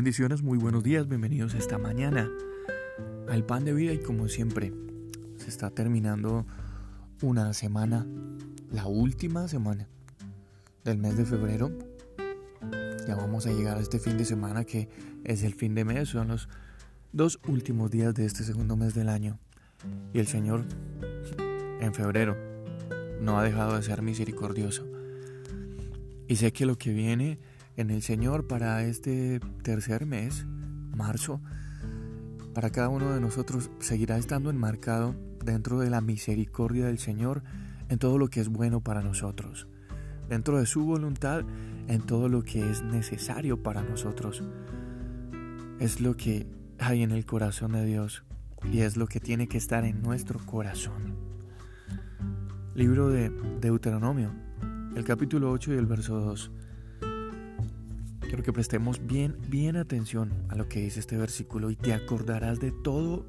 Bendiciones, muy buenos días, bienvenidos esta mañana al pan de vida y como siempre se está terminando una semana, la última semana del mes de febrero. Ya vamos a llegar a este fin de semana que es el fin de mes, son los dos últimos días de este segundo mes del año. Y el Señor en febrero no ha dejado de ser misericordioso. Y sé que lo que viene en el Señor para este tercer mes, marzo, para cada uno de nosotros seguirá estando enmarcado dentro de la misericordia del Señor en todo lo que es bueno para nosotros, dentro de su voluntad en todo lo que es necesario para nosotros. Es lo que hay en el corazón de Dios y es lo que tiene que estar en nuestro corazón. Libro de Deuteronomio, el capítulo 8 y el verso 2. Quiero que prestemos bien, bien atención a lo que dice este versículo y te acordarás de todo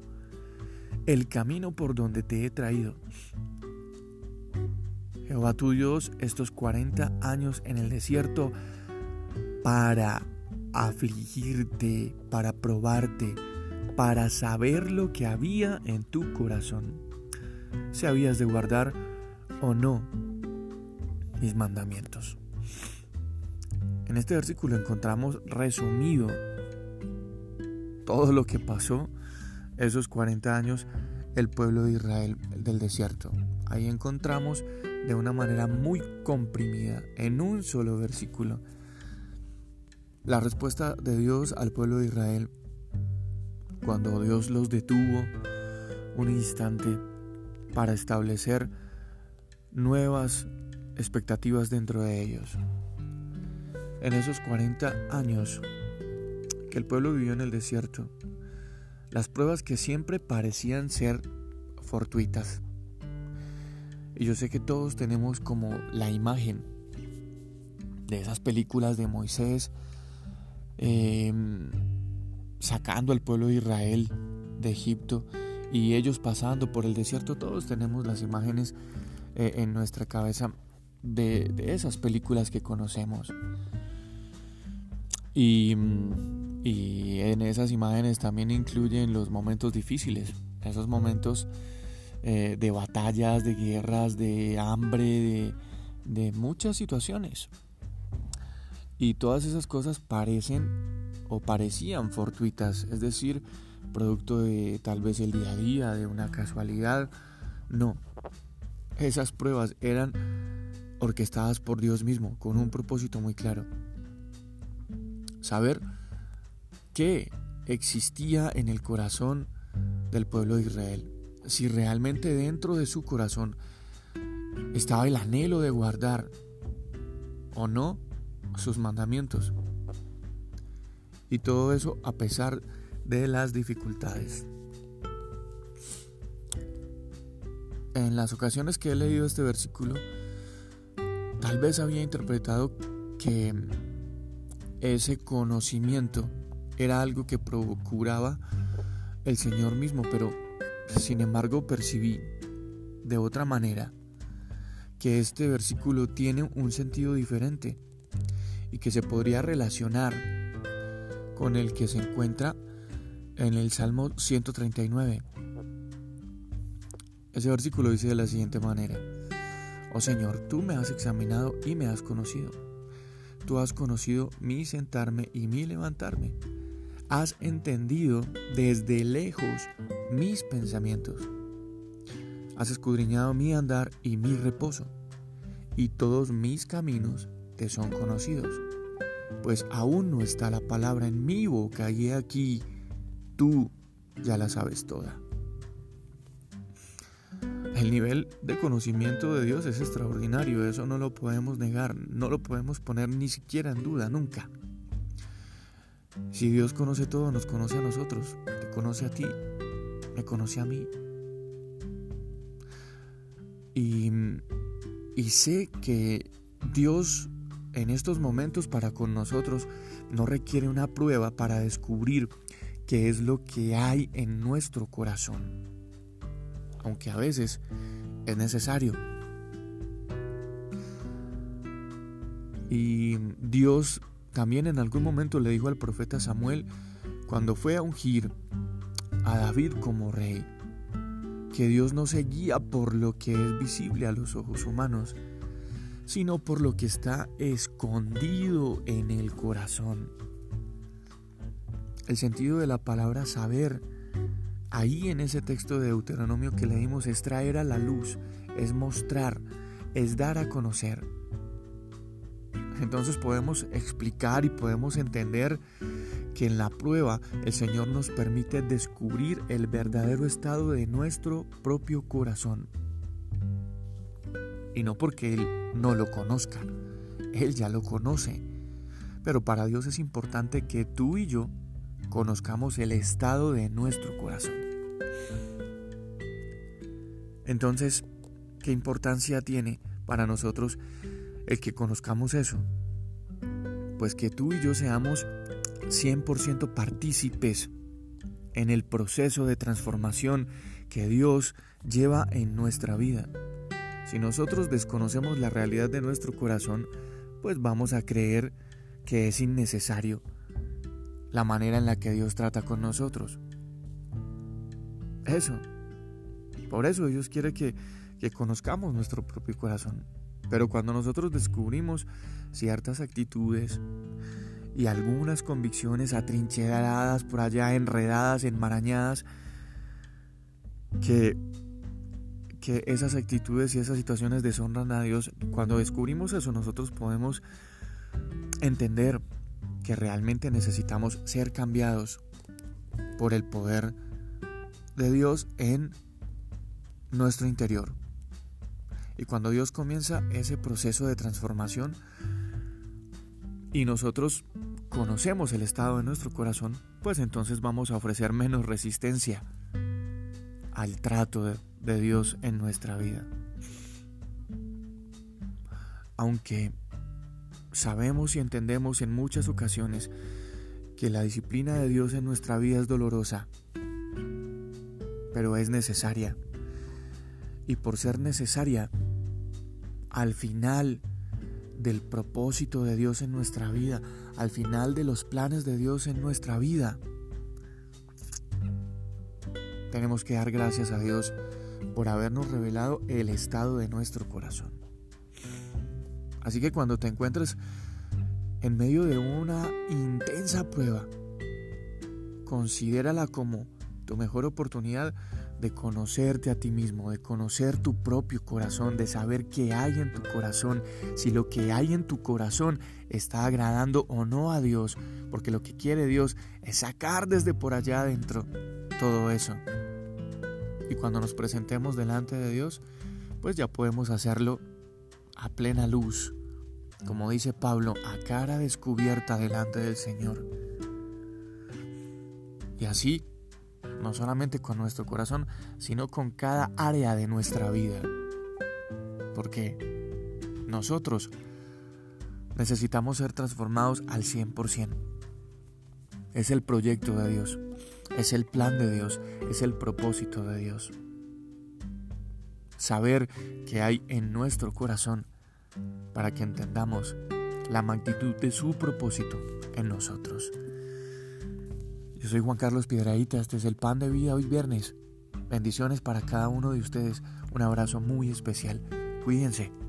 el camino por donde te he traído. Jehová tu Dios estos 40 años en el desierto para afligirte, para probarte, para saber lo que había en tu corazón, si habías de guardar o no mis mandamientos. En este versículo encontramos resumido todo lo que pasó esos 40 años el pueblo de Israel del desierto. Ahí encontramos de una manera muy comprimida, en un solo versículo, la respuesta de Dios al pueblo de Israel cuando Dios los detuvo un instante para establecer nuevas expectativas dentro de ellos en esos 40 años que el pueblo vivió en el desierto, las pruebas que siempre parecían ser fortuitas. Y yo sé que todos tenemos como la imagen de esas películas de Moisés em, sacando al pueblo de Israel de Egipto y ellos pasando por el desierto. Todos tenemos las imágenes eh, en nuestra cabeza de, de esas películas que conocemos. Y, en esas imágenes también incluyen los momentos difíciles, esos momentos eh, de batallas, de guerras, de hambre, de muchas situaciones. Y todas esas cosas parecen o parecían fortuitas, es decir, producto de tal vez el día a día, de una casualidad. No, esas pruebas eran orquestadas por Dios mismo, con un propósito muy claro saber qué existía en el corazón del pueblo de Israel. Si realmente dentro de su corazón estaba el anhelo de guardar o no sus mandamientos. Y todo eso a pesar de las dificultades. En las ocasiones que he leído este versículo, tal vez había interpretado que ese conocimiento era algo que procuraba el Señor mismo, pero sin embargo percibí de otra manera que este versículo tiene un sentido diferente y que se podría relacionar con el que se encuentra en el Salmo 139. Ese versículo dice de la siguiente manera, Oh Señor, tú me has examinado y me has conocido. Tú has conocido mi sentarme y mi levantarme. Has entendido desde lejos mis pensamientos. Has escudriñado mi andar y mi reposo. Y todos mis caminos te son conocidos. Pues aún no está la palabra en mi boca y aquí tú ya la sabes toda. El nivel de conocimiento de Dios es extraordinario, eso no lo podemos negar, no lo podemos poner ni siquiera en duda, nunca. Si Dios conoce todo, nos conoce a nosotros, te conoce a ti, me conoce a mí. Y, y sé que Dios en estos momentos para con nosotros no requiere una prueba para descubrir qué es lo que hay en nuestro corazón aunque a veces es necesario. Y Dios también en algún momento le dijo al profeta Samuel, cuando fue a ungir a David como rey, que Dios no se guía por lo que es visible a los ojos humanos, sino por lo que está escondido en el corazón. El sentido de la palabra saber, ahí en ese texto de Deuteronomio que leímos, es traer a la luz, es mostrar, es dar a conocer. Entonces podemos explicar y podemos entender que en la prueba el Señor nos permite descubrir el verdadero estado de nuestro propio corazón. Y no porque Él no lo conozca, Él ya lo conoce. Pero para Dios es importante que tú y yo conozcamos el estado de nuestro corazón. Entonces, ¿qué importancia tiene para nosotros el que conozcamos eso? Pues que tú y yo seamos 100% partícipes en el proceso de transformación que Dios lleva en nuestra vida. Si nosotros desconocemos la realidad de nuestro corazón, pues vamos a creer que es innecesario la manera en la que Dios trata con nosotros. Eso. Por eso Dios quiere que, que conozcamos nuestro propio corazón. Pero cuando nosotros descubrimos ciertas actitudes, y algunas convicciones atrincheradas por allá, enredadas, enmarañadas, que, que esas actitudes y esas situaciones deshonran a Dios. Cuando descubrimos eso, nosotros podemos entender que realmente necesitamos ser cambiados por el poder de Dios en nuestro interior. Y cuando Dios comienza ese proceso de transformación, y nosotros conocemos el estado de nuestro corazón, pues entonces vamos a ofrecer menos resistencia al trato de, de Dios en nuestra vida. Aunque sabemos y entendemos en muchas ocasiones que la disciplina de Dios en nuestra vida es dolorosa, pero es necesaria. Y por ser necesaria, al final del propósito de Dios en nuestra vida, al final de los planes de Dios en nuestra vida. Tenemos que dar gracias a Dios por habernos revelado el estado de nuestro corazón. Así que cuando te encuentres en medio de una intensa prueba, considérala como tu mejor oportunidad de conocerte a ti mismo, de conocer tu propio corazón, de saber qué hay en tu corazón, si lo que hay en tu corazón está agradando o no a Dios, porque lo que quiere Dios es sacar desde por allá adentro todo eso. Y cuando nos presentemos delante de Dios, pues ya podemos hacerlo a plena luz, como dice Pablo, a cara descubierta delante del Señor. Y así no solamente con nuestro corazón, sino con cada área de nuestra vida. Porque nosotros necesitamos ser transformados al 100%. Es el proyecto de Dios, es el plan de Dios, es el propósito de Dios. Saber que hay en nuestro corazón para que entendamos la magnitud de su propósito en nosotros. Yo soy Juan Carlos Piedraíta, este es el Pan de Vida hoy viernes. Bendiciones para cada uno de ustedes. Un abrazo muy especial. Cuídense.